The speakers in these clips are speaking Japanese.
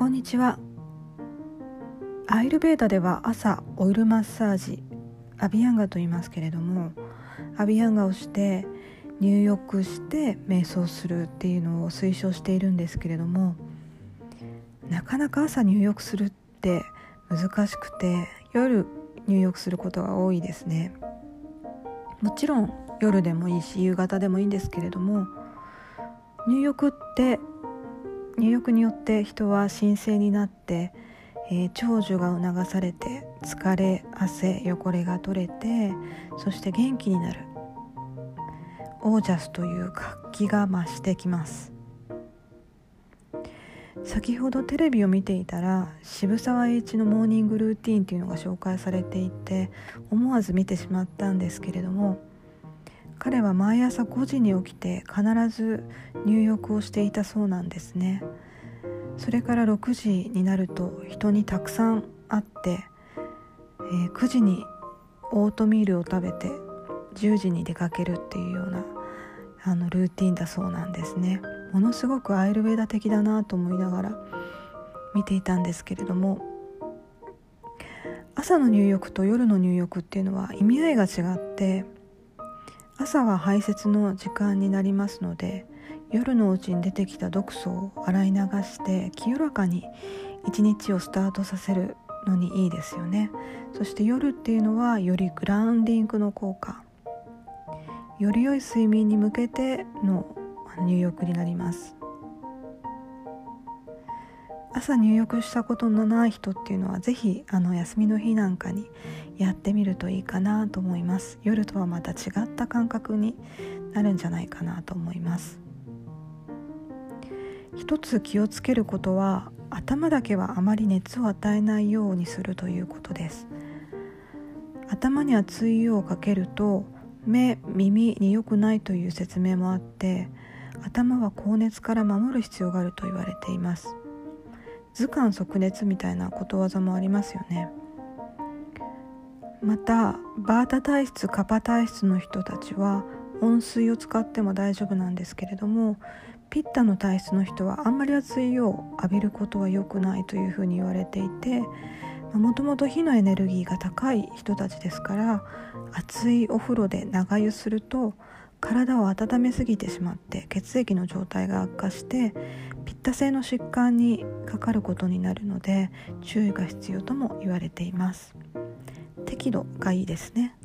こんにちは。アイルベーダでは朝オイルマッサージアビヤンガと言いますけれどもアビヤンガをして入浴して瞑想するっていうのを推奨しているんですけれどもなかなか朝入浴するって難しくて夜入浴することが多いですね。もちろん夜でもいいし夕方でもいいんですけれども入浴って入浴によって人は神聖になって、えー、長寿が促されて疲れ汗汚れが取れてそして元気になる。オージャスという活気が増してきます。先ほどテレビを見ていたら渋沢栄一のモーニングルーティンというのが紹介されていて思わず見てしまったんですけれども彼は毎朝5時に起きて必ず入浴をしていたそうなんですね。それから6時になると人にたくさん会って、えー、9時にオートミールを食べて10時に出かけるっていうようなあのルーティンだそうなんですね。ものすごくアイルベーダ的だなと思いながら見ていたんですけれども朝の入浴と夜の入浴っていうのは意味合いが違って朝は排泄の時間になりますので夜のうちに出てきた毒素を洗い流して清らかに一日をスタートさせるのにいいですよね。そして夜っていうのはよりグラウンディングの効果。より良い睡眠に向けての入浴になります。朝入浴したことのない人っていうのは是非あの休みの日なんかにやってみるといいかなと思います。夜とはまた違った感覚になるんじゃないかなと思います。一つ気をつけることは頭だけはあまり熱を与えないようにするということです。頭に熱い湯をかけると目耳に良くないという説明もあって頭は高熱から守る必要があると言われています。図鑑即熱みたいなことわざもありますよね。またバータ体質カパ体質の人たちは温水を使っても大丈夫なんですけれどもピッタの体質の人はあんまり熱い湯を浴びることは良くないというふうに言われていてもともと火のエネルギーが高い人たちですから熱いお風呂で長湯すると体を温めすぎてしまって血液の状態が悪化してピッタ性の疾患にかかることになるので注意が必要とも言われています。適度がいいですね。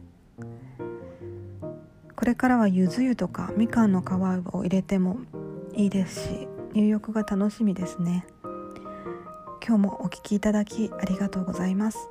これからはゆず湯とかみかんの皮を入れてもいいですし入浴が楽しみですね。今日もお聴きいただきありがとうございます。